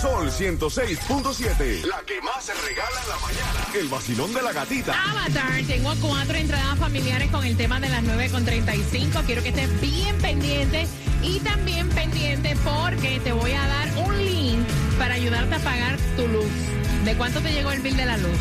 Sol 106.7. La que más se regala en la mañana. El vacilón de la gatita. Avatar, tengo cuatro entradas familiares con el tema de las 9.35. Quiero que estés bien pendiente y también pendiente porque te voy a dar un link para ayudarte a pagar tu luz. ¿De cuánto te llegó el bill de la luz?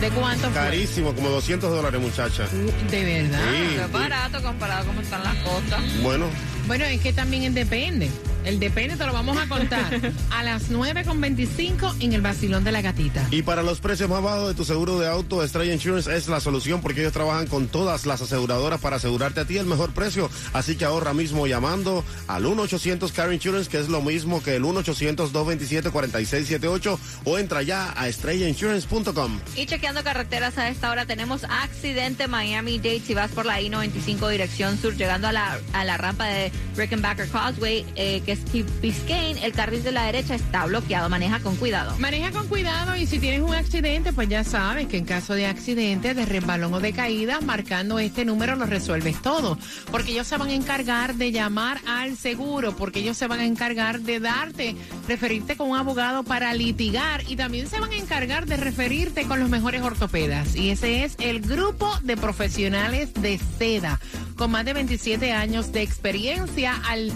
¿De cuánto fue? Carísimo, como 200 dólares, muchacha. De verdad. Sí. Es barato comparado con cómo están las cosas. Bueno, Bueno, es que también depende. El depende te lo vamos a contar a las 9.25 en el vacilón de la gatita. y para los precios más bajos de tu seguro de auto, Estrella Insurance es la solución porque ellos trabajan con todas las aseguradoras para asegurarte a ti el mejor precio. Así que ahorra mismo llamando al 1-800 Car Insurance, que es lo mismo que el 1-800-227-4678 o entra ya a estrellainsurance.com. Y chequeando carreteras a esta hora tenemos accidente Miami-Dade si vas por la I-95 dirección sur llegando a la, a la rampa de Rickenbacker Causeway eh, que es Key Biscayne, el carril de la derecha está bloqueado, maneja con cuidado. Maneja con cuidado y si tienes un accidente, pues ya sabes que en caso de accidente, de resbalón o de caída, marcando este número lo resuelves todo. Porque ellos se van a encargar de llamar al seguro, porque ellos se van a encargar de darte, referirte con un abogado para litigar y también se van a encargar de referirte con los mejores ortopedas. Y ese es el grupo de profesionales de seda con más de 27 años de experiencia al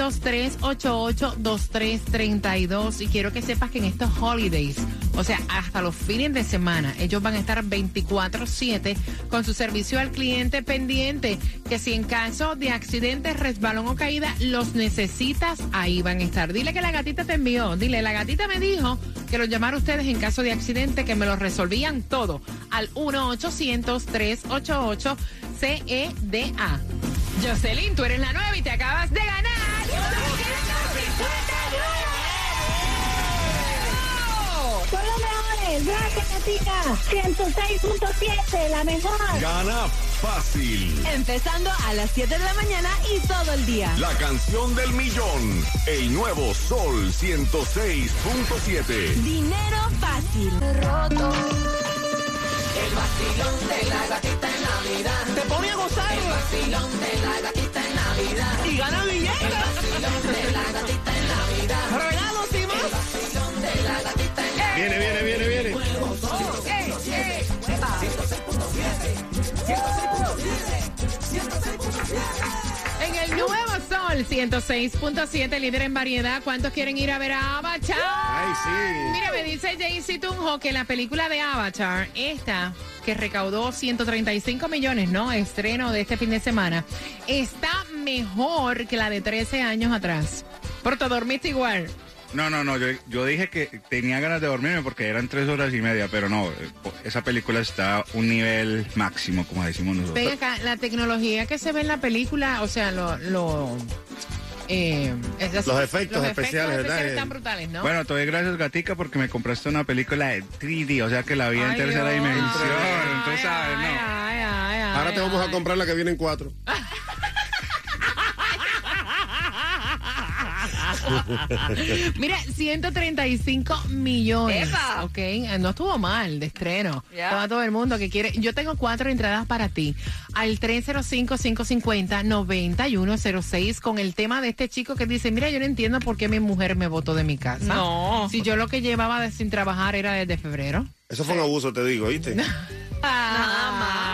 1-800-388-2332. Y quiero que sepas que en estos holidays, o sea, hasta los fines de semana, ellos van a estar 24-7 con su servicio al cliente pendiente, que si en caso de accidente, resbalón o caída, los necesitas, ahí van a estar. Dile que la gatita te envió, dile, la gatita me dijo que los llamara ustedes en caso de accidente, que me lo resolvían todo al 1-800-388. C-E-D-A. Jocelyn, tú eres la nueva y te acabas de ganar. Son los mejores, Gatica 106.7, la mejor. Gana fácil. Empezando a las 7 de la mañana y todo el día. La canción del millón. El nuevo Sol 106.7. Dinero fácil. Te pone a gozar. El vacilón de la gatita en Navidad. Y gana billetes. Sol 106.7, líder en variedad. ¿Cuántos quieren ir a ver a Avatar? Ay, sí. Mira, me dice Jaycee Tunjo que la película de Avatar, esta que recaudó 135 millones, ¿no? Estreno de este fin de semana, está mejor que la de 13 años atrás. Por todo dormiste igual. No, no, no, yo, yo dije que tenía ganas de dormirme porque eran tres horas y media, pero no, eh, esa película está a un nivel máximo, como decimos nosotros. Ven acá, la tecnología que se ve en la película, o sea, lo... lo eh, es- Los efectos especiales, ¿verdad? están brutales, ¿no? Bueno, te doy gracias, Gatica, porque me compraste una película de 3D, o sea que la vi en tercera dimensión, Ay, entonces, ¿sabes? ay, No. ay, ay, Ahora ay, te vamos a comprar la que viene en cuatro. Mira, 135 millones. ¡Epa! Ok, eh, no estuvo mal de estreno. Ya. Estaba todo el mundo que quiere. Yo tengo cuatro entradas para ti. Al 305-550-9106 con el tema de este chico que dice, mira, yo no entiendo por qué mi mujer me votó de mi casa. No. Si yo lo que llevaba de- sin trabajar era desde febrero. Eso fue un abuso, te digo, ¿viste? Ah,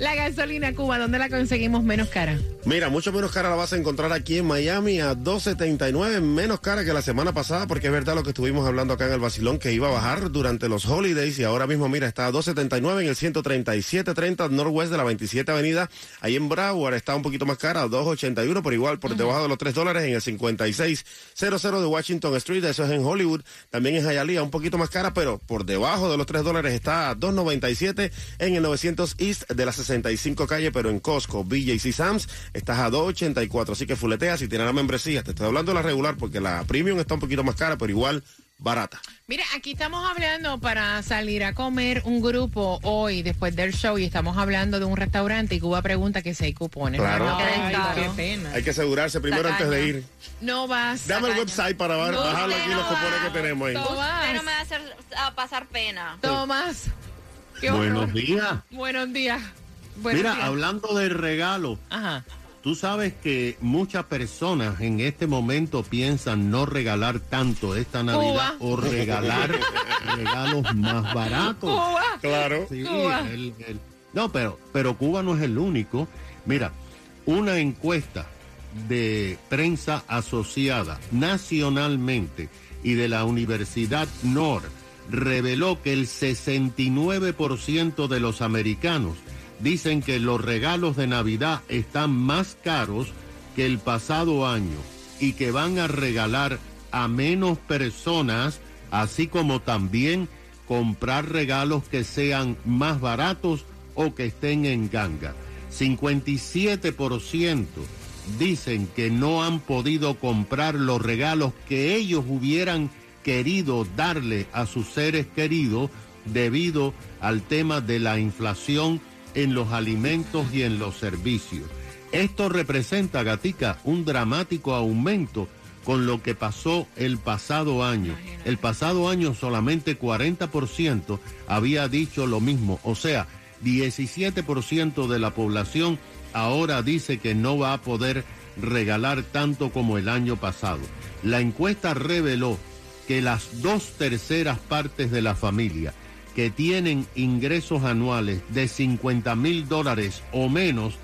La gasolina Cuba, ¿dónde la conseguimos menos cara? Mira, mucho menos cara la vas a encontrar aquí en Miami a 2.79, menos cara que la semana pasada, porque es verdad lo que estuvimos hablando acá en el Basilón, que iba a bajar durante los holidays y ahora mismo, mira, está a 2.79 en el 137.30 Northwest de la 27 Avenida. Ahí en Broward está un poquito más cara, a 2.81, por igual, por debajo de los 3 dólares en el 5600 de Washington Street, eso es en Hollywood. También en Hialeah, un poquito más cara, pero por debajo de los 3 dólares está a 2.97 en el 900 East de la 65 calle, pero en Costco, BJC Sam's estás a 2.84, así que fuletea si tienes la membresía. Te estoy hablando de la regular porque la premium está un poquito más cara, pero igual barata. Mira, aquí estamos hablando para salir a comer un grupo hoy después del show y estamos hablando de un restaurante y Cuba pregunta que si hay cupones. Claro. No, Qué ay, descaro. qué pena. Hay que asegurarse primero antes de ir. No vas. Dame el website para No, bajarlo aquí no los cupones que tenemos ahí. Tomás. Usted no me va a hacer a pasar pena. Tomás. Qué Buenos días. Buenos días. Buenos Mira, días. hablando de regalo, Ajá. tú sabes que muchas personas en este momento piensan no regalar tanto esta Navidad Cuba. o regalar regalos más baratos. Cuba. Claro. Sí, Cuba. el- el- no, pero, pero Cuba no es el único. Mira, una encuesta de prensa asociada nacionalmente y de la Universidad NOR reveló que el 69% de los americanos dicen que los regalos de Navidad están más caros que el pasado año y que van a regalar a menos personas, así como también comprar regalos que sean más baratos o que estén en ganga. 57% dicen que no han podido comprar los regalos que ellos hubieran querido darle a sus seres queridos debido al tema de la inflación en los alimentos y en los servicios. Esto representa, Gatica, un dramático aumento con lo que pasó el pasado año. El pasado año solamente 40% había dicho lo mismo, o sea, 17% de la población ahora dice que no va a poder regalar tanto como el año pasado. La encuesta reveló que las dos terceras partes de la familia que tienen ingresos anuales de 50 mil dólares o menos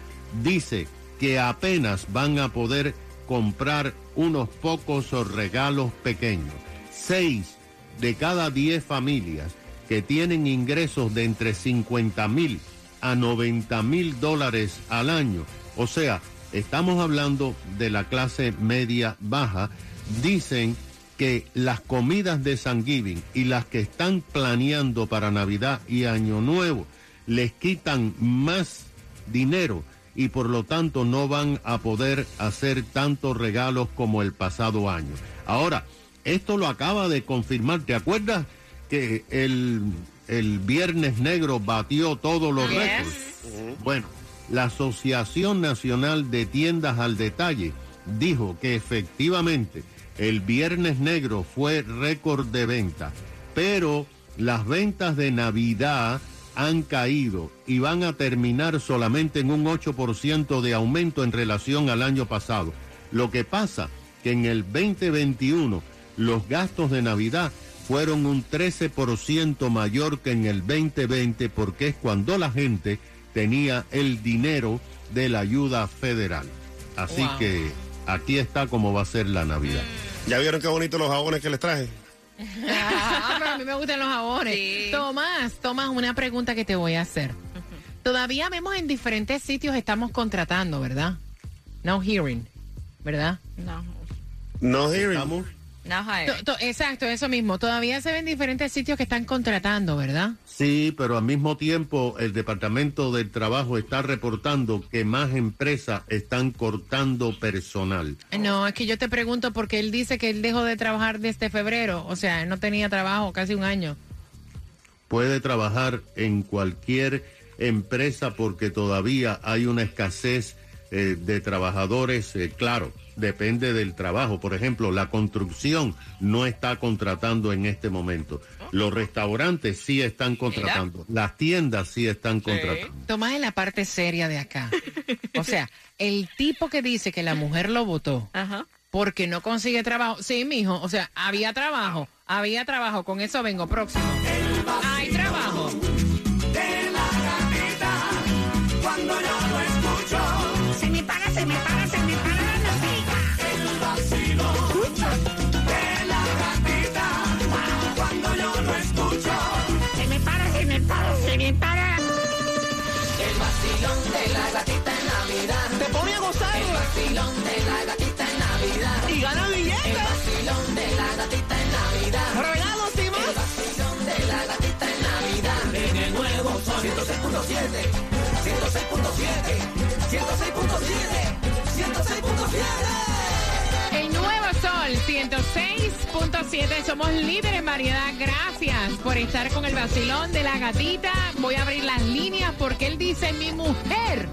dice que apenas van a poder comprar unos pocos regalos pequeños. Seis de cada diez familias que tienen ingresos de entre 50 mil a 90 mil dólares al año, o sea, estamos hablando de la clase media baja, dicen que las comidas de San Giving y las que están planeando para Navidad y Año Nuevo les quitan más dinero y por lo tanto no van a poder hacer tantos regalos como el pasado año. Ahora, esto lo acaba de confirmar, ¿te acuerdas que el, el Viernes Negro batió todos los Yes. récords? Bueno, la Asociación Nacional de Tiendas al Detalle dijo que efectivamente el Viernes Negro fue récord de venta, pero las ventas de Navidad han caído y van a terminar solamente en un 8% de aumento en relación al año pasado. Lo que pasa que en el 2021 los gastos de Navidad fueron un 13% mayor que en el 2020 porque es cuando la gente tenía el dinero de la ayuda federal. Así Wow. que aquí está cómo va a ser la Navidad. ¿Ya vieron qué bonitos los jabones que les traje? Ah, pero a mí me gustan los jabones. Sí. Tomás, Tomás, una pregunta que te voy a hacer. Todavía vemos en diferentes sitios estamos contratando, ¿verdad? No hearing, ¿verdad? No. No hearing. ¿Estamos? No To- hiring. to- exacto, eso mismo. Todavía se ven diferentes sitios que están contratando, ¿verdad? Sí, pero al mismo tiempo el Departamento del Trabajo está reportando que más empresas están cortando personal. No, es que yo te pregunto porque él dice que él dejó de trabajar desde febrero. O sea, él no tenía trabajo casi un año. Puede trabajar en cualquier empresa porque todavía hay una escasez eh, de trabajadores, eh, claro, depende del trabajo. Por ejemplo, la construcción no está contratando en este momento. Los restaurantes sí están contratando. Las tiendas sí están contratando. Tomás es la parte seria de acá. O sea, el tipo que dice que la mujer lo votó Ajá. porque no consigue trabajo. Sí, mijo. O sea, había trabajo. Había trabajo. Con eso vengo próximo. Hay trabajo. Y gana billetes. El vacilón de la gatita en Navidad. Regalos y más. El vacilón de la gatita en Navidad. En el nuevo sol 106.7. 106.7. 106.7. 106.7. El nuevo sol 106.7. Somos líderes en variedad. Gracias por estar con el vacilón de la gatita. Voy a abrir las líneas porque él dice mi mujer.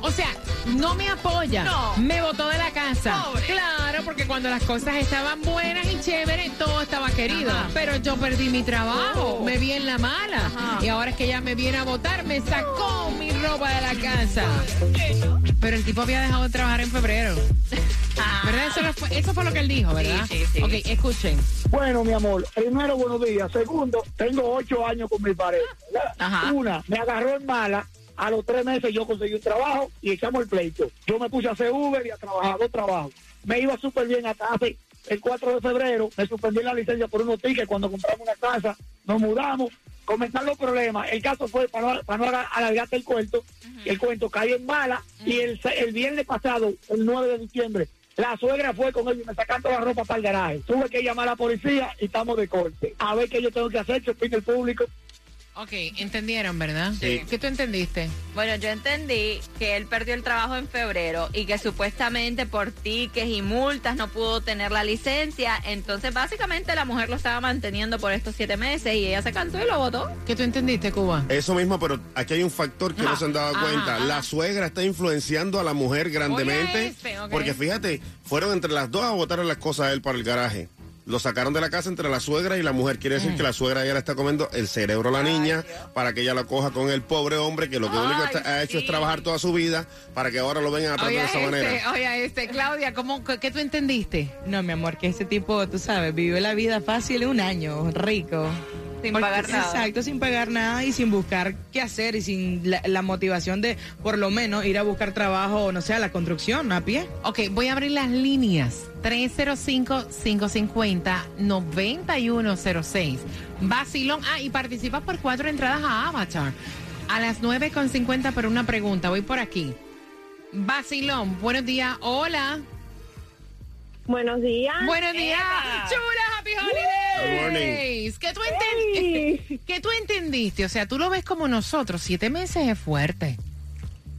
O sea, no me apoya. Me botó de la casa. Claro, porque cuando las cosas estaban buenas y chéveres, todo estaba querido. Pero yo perdí mi trabajo. Me vi en la mala. Y ahora es que ella me viene a votar, me sacó mi ropa de la casa. Pero el tipo había dejado de trabajar en febrero. ¿Verdad? Eso, fue, eso fue lo que él dijo, ¿verdad? Sí, sí, sí. Ok, escuchen. Bueno, mi amor, primero, buenos días. Segundo, tengo ocho años con mi pareja. Ajá. Una, me agarró en mala. A los tres meses yo conseguí un trabajo y echamos el pleito. Yo me puse a hacer Uber y a trabajar dos trabajos. Me iba súper bien hasta hace el 4 de febrero. Me suspendí la licencia por unos tickets cuando compramos una casa. Nos mudamos. Comenzaron los problemas. El caso fue, para no, para no alar- alargarte el cuento, el cuento caí en mala y el, se- el viernes pasado, el 9 de diciembre, la suegra fue con ellos y me sacaron la ropa para el garaje. Tuve que llamar a la policía y estamos de corte. A ver qué yo tengo que hacer, chupín el público. Ok, entendieron, ¿verdad? Sí. ¿Qué tú entendiste? Bueno, yo entendí que él perdió el trabajo en febrero y que supuestamente por tickets y multas no pudo tener la licencia. Entonces, básicamente, la mujer lo estaba manteniendo por estos siete meses y ella se cansó y lo votó. ¿Qué tú entendiste, Cuba? Eso mismo, pero aquí hay un factor que no se han dado Ajá, cuenta. ajá. La suegra está influenciando a la mujer grandemente. Oye, este, ok. Porque fíjate, fueron entre las dos a botar las cosas a él para el garaje. Lo sacaron de la casa entre la suegra y la mujer. Quiere Mm. decir que la suegra ya le está comiendo el cerebro a la niña para que ella la coja con el pobre hombre que lo que único está- ha hecho es trabajar toda su vida para que ahora lo vengan a tratar Oye, de esa este, manera. oye, este, Claudia, ¿cómo, qué, qué tú entendiste? No, mi amor, que ese tipo, tú sabes, vivió la vida fácil un año, rico. Sin Porque- pagar nada. Exacto, sin pagar nada y sin buscar qué hacer y sin la, la motivación de, por lo menos, ir a buscar trabajo, no sé, a la construcción, a pie. Ok, voy a abrir las líneas. 305-550-9106. Vacilón. Ah, y participas por cuatro entradas a Avatar. A las 9.50 por una pregunta. Voy por aquí. Vacilón, buenos días. Hola. Buenos días. Buenos días. Chula, happy holidays. ¿Qué tú, enten- Hey. ¿Qué tú entendiste? O sea, tú lo ves como nosotros. Siete meses es fuerte.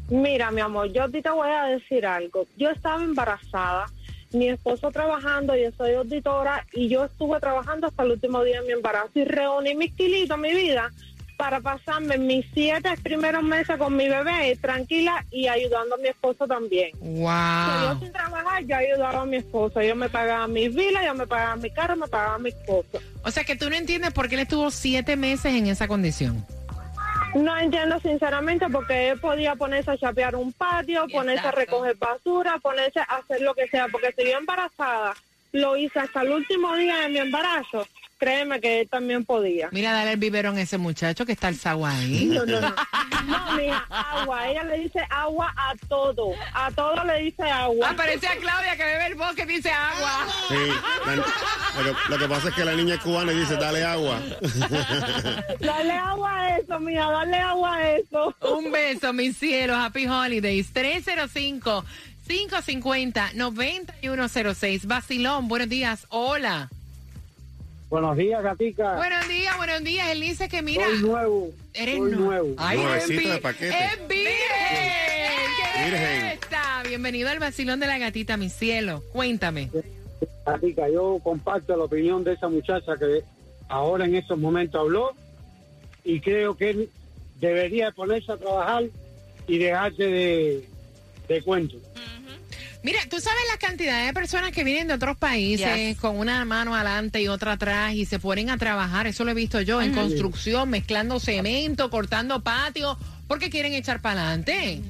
Mira, mi amor, yo a ti te voy a decir algo. Yo estaba embarazada, mi esposo trabajando, yo soy auditora y yo estuve trabajando hasta el último día de mi embarazo y reuní mis kilitos, mi vida, para pasarme mis siete primeros meses con mi bebé tranquila y ayudando a mi esposo también. So, yo Wow. sin trabajar, yo ayudaba a mi esposo. Yo me pagaba mis vilas, yo me pagaba mi carro, me pagaba mis cosas. O sea, que tú no entiendes por qué él estuvo siete meses en esa condición. No entiendo sinceramente porque él podía ponerse a chapear un patio, ponerse a recoger basura, ponerse a hacer lo que sea, porque si yo embarazada lo hice hasta el último día de mi embarazo, créeme que él también podía. Mira, dale el biberón a ese muchacho que está alzado ahí. No, no, no. No, mija, agua. Ella le dice agua a todo. A todo le dice agua. Aparece a Claudia que bebe el bosque y dice agua. Sí, la- lo, que, lo que pasa es que la niña es cubana y dice, dale agua. Dale agua a eso, mija, dale agua a eso. Un beso, mis cielos. Happy Holidays. 305-550-9106. Basilón, buenos días. Hola. Buenos días, Gatica. Buenos días, buenos días. Él dice que mira. Soy nuevo. Eres soy nu- nuevo. Ay, Nuevecito de paquete. Es virgen. ¡Qué Virgen. belleza! Bienvenido al vacilón de la gatita, mi cielo. Cuéntame. Gatica, yo comparto la opinión de esa muchacha que ahora en estos momentos habló y creo que él debería ponerse a trabajar y dejarse de, de cuentos. Mira, tú sabes la cantidad de personas que vienen de otros países Yes. con una mano adelante y otra atrás y se ponen a trabajar, eso lo he visto yo, en construcción, mezclando cemento, cortando patio, porque quieren echar para adelante.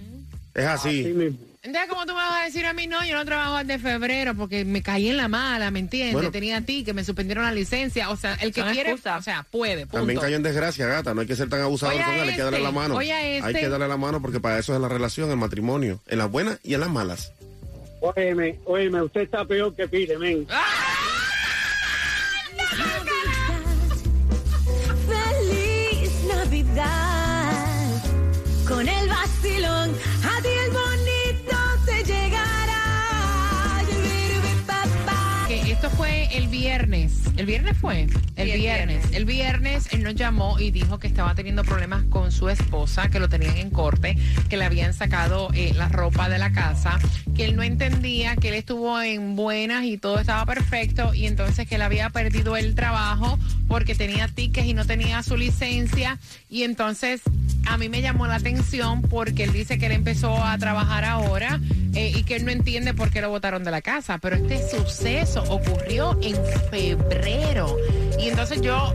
Es Así así. mismo. Entonces, ¿cómo tú me vas a decir a mí, no, yo no trabajo desde febrero porque me caí en la mala, ¿me entiendes? Bueno. Tenía a ti, que me suspendieron la licencia, o sea, el que quiere, excusas. o sea, puede, punto. También cayó en desgracia, gata. No hay que ser tan abusador Oye a con él. Hay que darle este, la mano. oye a Hay este. que darle la mano porque para eso es la relación, el matrimonio. En las buenas y en las malas. Óyeme, óyeme, usted está peor que Pile, men. Feliz Navidad con el vacilón. A ti el bonito te llegará. Yo. Que esto fue el viernes. ¿El viernes fue? El Sí, el viernes. viernes. El viernes él nos llamó y dijo que estaba teniendo problemas con su esposa, que lo tenían en corte, que le habían sacado eh, la ropa de la casa, que él no entendía, que él estuvo en buenas y todo estaba perfecto y entonces que él había perdido el trabajo porque tenía tickets y no tenía su licencia y entonces a mí me llamó la atención porque él dice que él empezó a trabajar ahora eh, y que él no entiende por qué lo botaron de la casa. Pero este suceso ocurrió en febrero. Y entonces yo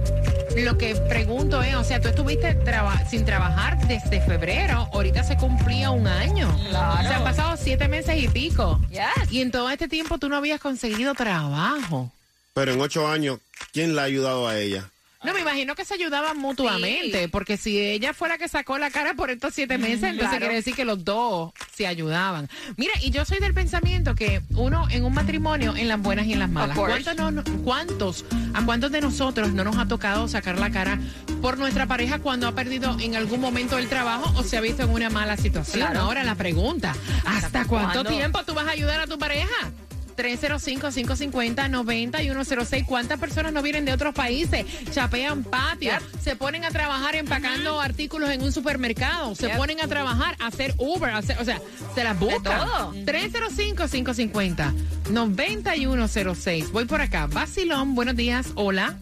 lo que pregunto es, o sea, tú estuviste traba- sin trabajar desde febrero, ahorita se cumplía un año. Claro. O sea, han pasado siete meses y pico. Yes. Y en todo este tiempo tú no habías conseguido trabajo. Pero en ocho años, ¿quién la ha ayudado a ella? No, me imagino que se ayudaban mutuamente, Sí. porque si ella fue la que sacó la cara por estos siete meses, entonces claro. quiere decir que los dos se ayudaban. Mira, y yo soy del pensamiento que uno en un matrimonio, en las buenas y en las malas. ¿cuántos, no- cuántos, a cuántos de nosotros no nos ha tocado sacar la cara por nuestra pareja cuando ha perdido en algún momento el trabajo o se ha visto en una mala situación? Claro. Ahora la pregunta, ¿hasta cuánto tiempo tú vas a ayudar a tu pareja? 305-550-9106. ¿Cuántas personas no vienen de otros países? Chapean patio, se ponen a trabajar empacando artículos en un supermercado, se Yep. ponen a trabajar, a hacer Uber, a hacer- o sea, se las buscan. todo. 305-550-9106. Voy por acá. Basilón, buenos días. Hola.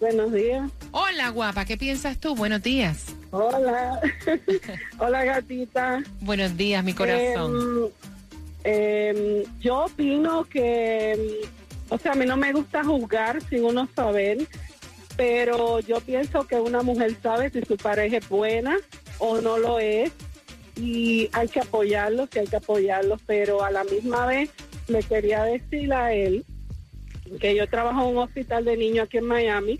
Buenos días. Hola, guapa. ¿Qué piensas tú? Buenos días. Hola. Hola, gatita. Buenos días, mi corazón. Em, em, yo opino que, o sea, a mí no me gusta juzgar sin uno saber, pero yo pienso que una mujer sabe si su pareja es buena o no lo es y hay que apoyarlo, sí hay que apoyarlo, pero a la misma vez le quería decir a él que yo trabajo en un hospital de niños aquí en Miami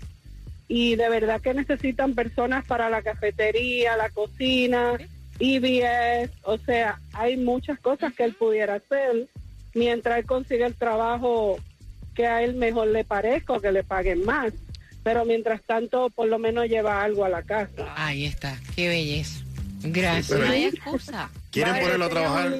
y de verdad que necesitan personas para la cafetería, la cocina, EBS, o sea, hay muchas cosas que él pudiera hacer mientras él consigue el trabajo que a él mejor le parezca o que le paguen más. Pero mientras tanto, por lo menos lleva algo a la casa. Ahí está. Qué belleza. Gracias. pero- No hay excusa. ¿Quieren Vale, ponerlo a trabajar?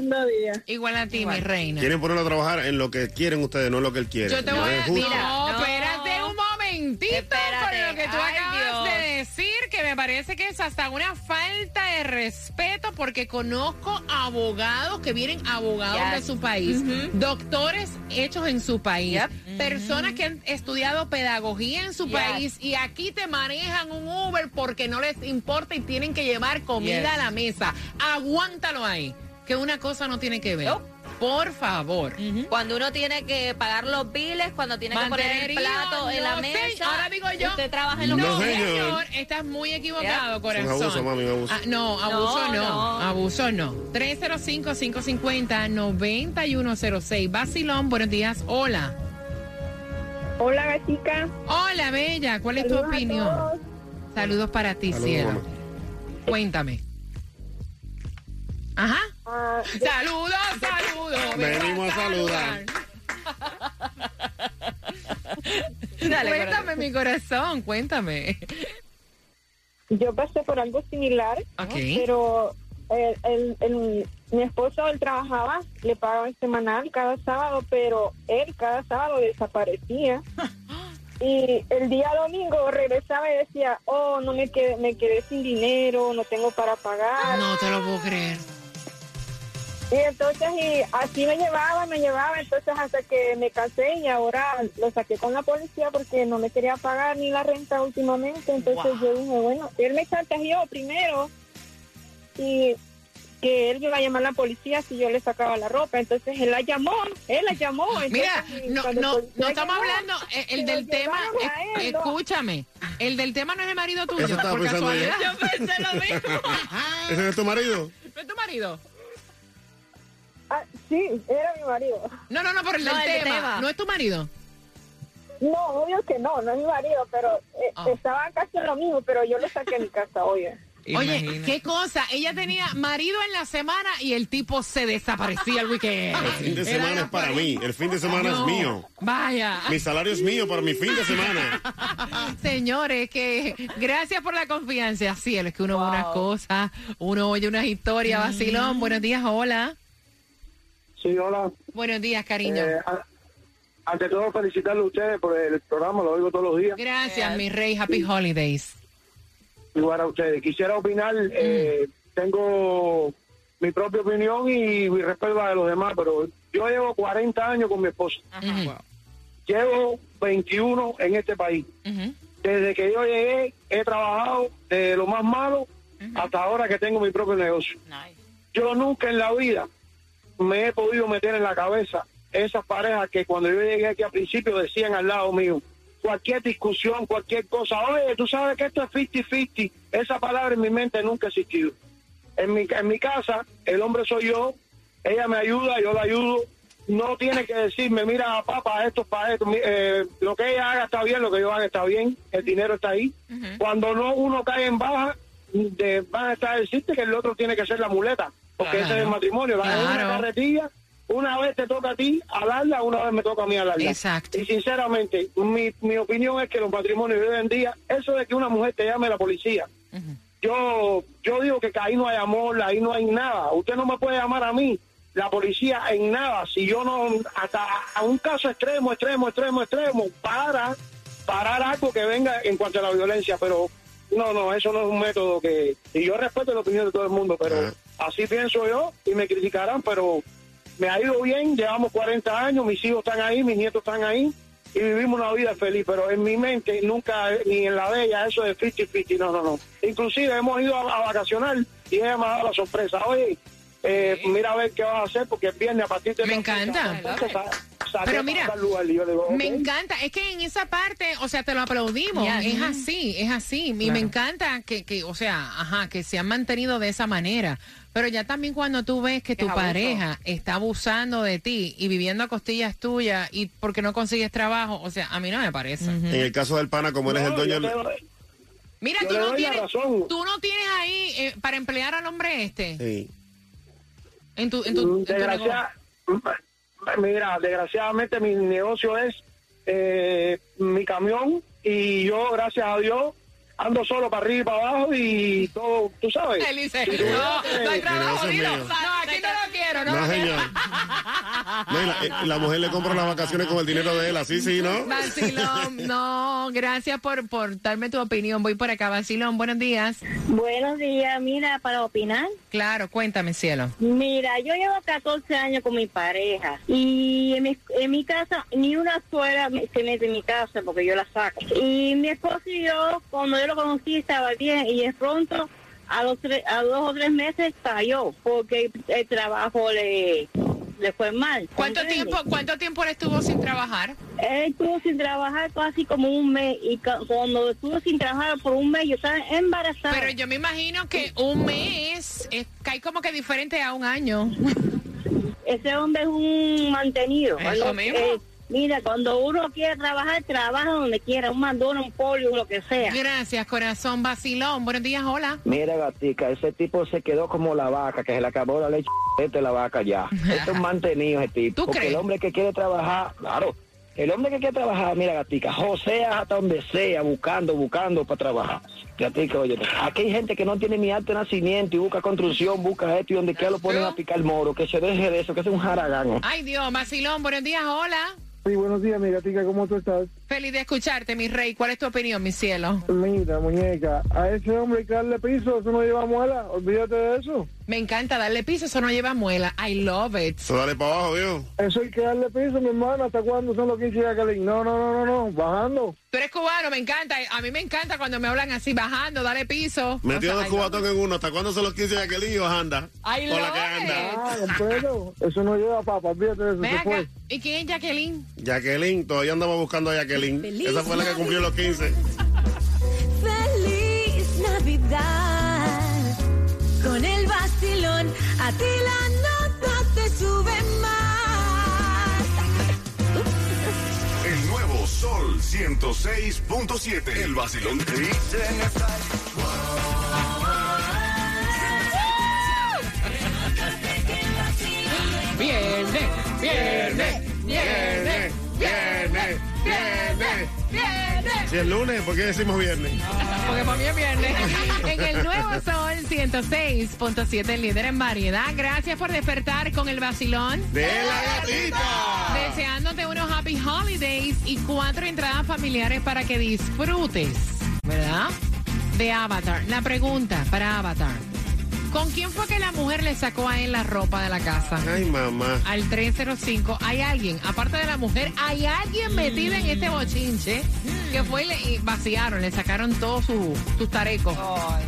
Igual a ti, Igual. mi reina. Quieren ponerlo a trabajar en lo que quieren ustedes, no en lo que él quiere. Yo te No voy a no, No. espérate un momentito Espérate. por lo que tú Ay, acabas Dios. De decir, que me parece que es hasta una falta de respeto porque conozco abogados que vienen abogados Yes. de su país, doctores hechos en su país, Yep. personas que han estudiado pedagogía en su Yes. país y aquí te manejan un Uber porque no les importa y tienen que llevar comida Yes. a la mesa. Aguántalo ahí, que una cosa no tiene que ver. Nope. Por favor. Cuando uno tiene que pagar los biles, cuando tiene que poner el plato en la no mesa. ahora digo yo. Usted trabaja en lo No, señor. señor, estás muy equivocado, Yep. corazón. Es abuso, mami, abuso. Ah, no, abuso no, No, no. abuso no. 305-550-9106. Basilón, buenos días. Hola. Hola, gatica. Hola, Bella. ¿Cuál es tu opinión? todos. Saludos para ti, Saludos, cielo. mamá. Cuéntame. Ajá. Ah, Saludos, saludos. Venimos a saludar. Dale, cuéntame, mi corazón, cuéntame. yo pasé por algo similar, Ok. pero el, el- el- mi esposo, él trabajaba, le pagaban semanal cada sábado, pero él cada sábado desaparecía. Y el día domingo regresaba y decía, oh, no me quedé, me quedé sin dinero, no tengo para pagar. No te lo puedo creer. Y entonces, y así me llevaba, me llevaba, entonces hasta que me casé y ahora lo saqué con la policía porque no me quería pagar ni la renta últimamente. Entonces yo dije, bueno, él me chantajeó primero y que él iba a llamar a la policía si yo le sacaba la ropa. Entonces él la llamó, él la llamó. Entonces, Mira, y no, cuando el no, no estamos hablando, eh, el del tema, eh, ¿no? escúchame, el del tema no es el marido tuyo, Eso estaba por pensando casualidad. Yo pensé lo mismo. ¿Ese no es tu marido? ¿No es tu marido? Ah, sí, era mi marido. No, no, no, por el No, del el del tema. tema. ¿No es tu marido? No, obvio que no, no es mi marido, pero eh, Ah. estaba casi en lo mismo, pero yo lo saqué de mi casa, oye. Oye, qué cosa, ella tenía marido en la semana y el tipo se desaparecía el weekend. El fin de Era semana es para mí. El fin de semana No, es mío. Vaya. Mi salario es mío para mi fin de semana. Señores, que gracias por la confianza. Sí, es que uno ve unas cosas, uno oye unas historias, vacilón. Buenos días, hola. Sí, hola. Buenos días, cariño. Eh, a- ante todo felicitarle a ustedes por el programa, lo oigo todos los días. Gracias, mi rey. Happy holidays. Igual a ustedes. Quisiera opinar, eh, tengo mi propia opinión y mi respeto a la de los demás, pero yo llevo 40 años con mi esposa. Llevo 21 en este país. Desde que yo llegué, he trabajado de lo más malo hasta ahora que tengo mi propio negocio. Yo nunca en la vida me he podido meter en la cabeza esas parejas que cuando yo llegué aquí al principio decían al lado mío, cualquier discusión, cualquier cosa, oye, tú sabes que esto es 50-50, esa palabra en mi mente nunca ha existido. En mi, en mi casa, el hombre soy yo, ella me ayuda, yo la ayudo, no tiene que decirme, mira, papá, esto es para esto, eh, lo que ella haga está bien, lo que yo haga está bien, el dinero está ahí. Cuando no uno cae en baja, de, van a estar decirte que el otro tiene que ser la muleta, porque ese es el matrimonio, la es una Claro. carretilla, una vez te toca a ti alarla, una vez me toca a mí alarla. Exacto. Y sinceramente, mi, mi opinión es que los matrimonios de hoy en día, eso de que una mujer te llame a la policía, yo yo digo que ahí no hay amor, ahí no hay nada. Usted no me puede llamar a mí, la policía, en nada. Si yo no, hasta a un caso extremo, extremo, extremo, extremo, para parar algo que venga en cuanto a la violencia. Pero no, no, eso no es un método que... Y yo respeto la opinión de todo el mundo, pero así pienso yo y me criticarán, pero me ha ido bien, llevamos 40 años, mis hijos están ahí, mis nietos están ahí y vivimos una vida feliz, pero en mi mente nunca, ni en la de ella, eso de 50-50, no, no, no. Inclusive hemos ido a, a vacacionar y ella me ha dado la sorpresa, oye, eh, mira a ver qué vas a hacer porque el viernes a partir de... Me encanta. Pero mira, tal lugar. Y yo digo, Me encanta, es que en esa parte, o sea, te lo aplaudimos, es así, es así, y me encanta que, que, o sea, ajá, que se han mantenido de esa manera, pero ya también cuando tú ves que tu Es pareja está abusando de ti y viviendo a costillas tuyas y porque no consigues trabajo, o sea, a mí no me parece. En el caso del pana, como él es el dueño... del- Mira, tú no, tienes, razón. tú no tienes ahí eh, para emplear al hombre este Sí. en tu, en tu, en tu Desgracia- mira, desgraciadamente mi negocio es eh, mi camión y yo, gracias a Dios, ando solo para arriba y para abajo y todo, tú sabes. Él dice, Y tú no, ves que- no hay trabajo, negocio dilo. mío. No, aquí no lo quiero, No, no. señor. No, y la, eh, la mujer le compra las vacaciones con el dinero de él, así sí, ¿no? Vacilón, no, gracias por, por darme tu opinión. Voy por acá, Vacilón, buenos días. Buenos días, mira, para opinar. Claro, cuéntame, cielo. Mira, yo llevo 14 años con mi pareja y en mi, en mi casa ni una me- se mete en mi casa porque yo la saco. Y mi esposo y yo, cuando yo lo conocí, estaba bien y de pronto a los tres, a dos o tres meses cayó porque el trabajo le, le fue mal. ¿Cuánto tiempo, ¿Cuánto tiempo él estuvo sin trabajar? Él estuvo sin trabajar casi como un mes y cuando estuvo sin trabajar por un mes yo estaba embarazada. Pero yo me imagino que un mes es, cae como que diferente a un año. Ese hombre es un mantenido. Eso mismo. eh, mira, cuando uno quiere trabajar, trabaja donde quiera, un mandón, un polio, lo que sea. Gracias, corazón. Vacilón, buenos días, hola. Mira, gatica, ese tipo se quedó como la vaca, que se le acabó la leche de la vaca ya. Este es mantenido ese tipo. ¿Tú Porque crees? el hombre que quiere trabajar, claro, el hombre que quiere trabajar, mira, gatica, josea hasta donde sea, buscando, buscando para trabajar. Gatica, oye, aquí hay gente que no tiene ni alto nacimiento y busca construcción, busca esto y donde quiera lo ponen a picar moro, que se deje de eso, que es un jaragán. Ay, Dios, Vacilón, buenos días, hola. Sí, buenos días, mi gatica, ¿cómo tú estás? Feliz de escucharte, mi rey. ¿Cuál es tu opinión, mi cielo? Mira, muñeca, a ese hombre hay que darle piso, eso no lleva muela, olvídate de eso. Me encanta darle piso, eso no lleva muela. I love it. Eso dale para abajo, viejo. Eso hay que darle piso, mi hermano, ¿hasta cuándo son los 15 de Jacqueline? No, no, no, no, no, bajando. Tú eres cubano, me encanta. A mí me encanta cuando me hablan así, bajando, dale piso. Metió O dos cubatón en uno. ¿Hasta cuándo se los 15 de aquel hijo anda? I la love que anda. it. Ah, eso no lleva papa, olvídate de eso, Ven acá. ¿Y quién es Jacqueline? Jacqueline, todavía andamos buscando a Jacqueline. Feliz Esa fue la que cumplió los 15. Feliz Navidad. Con el vacilón, a ti la nota te sube más. El nuevo Sol 106.7. El vacilón de Viernes, viernes, viernes, viernes, viernes. Si es lunes, ¿por qué decimos viernes? Porque para mí es viernes. En el nuevo Sol 106.7, el líder en variedad. Gracias por despertar con el vacilón. De la gatita. Deseándote unos Happy Holidays y cuatro entradas familiares para que disfrutes, ¿verdad? De Avatar. La pregunta para Avatar. ¿Con quién fue que la mujer le sacó a él la ropa de la casa? Ay, mamá. Al 305. Hay alguien, aparte de la mujer, hay alguien metido en este bochinche que fue y le y vaciaron, le sacaron todos sus sus tarecos.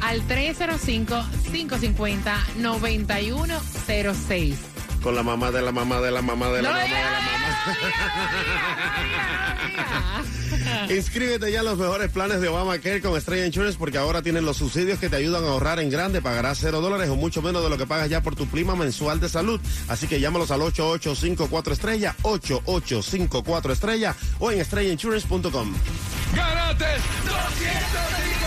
Al 305-550-9106. Con la mamá de la mamá de la mamá de la No, mamá de la mamá. Inscríbete ya a los mejores planes de Obamacare con Estrella Insurance porque ahora tienen los subsidios que te ayudan a ahorrar en grande. Pagarás cero dólares o mucho menos de lo que pagas ya por tu prima mensual de salud. Así que llámalos al 8854 estrella, 8854 estrella o en estrellainsurance.com. ¡Gánate 200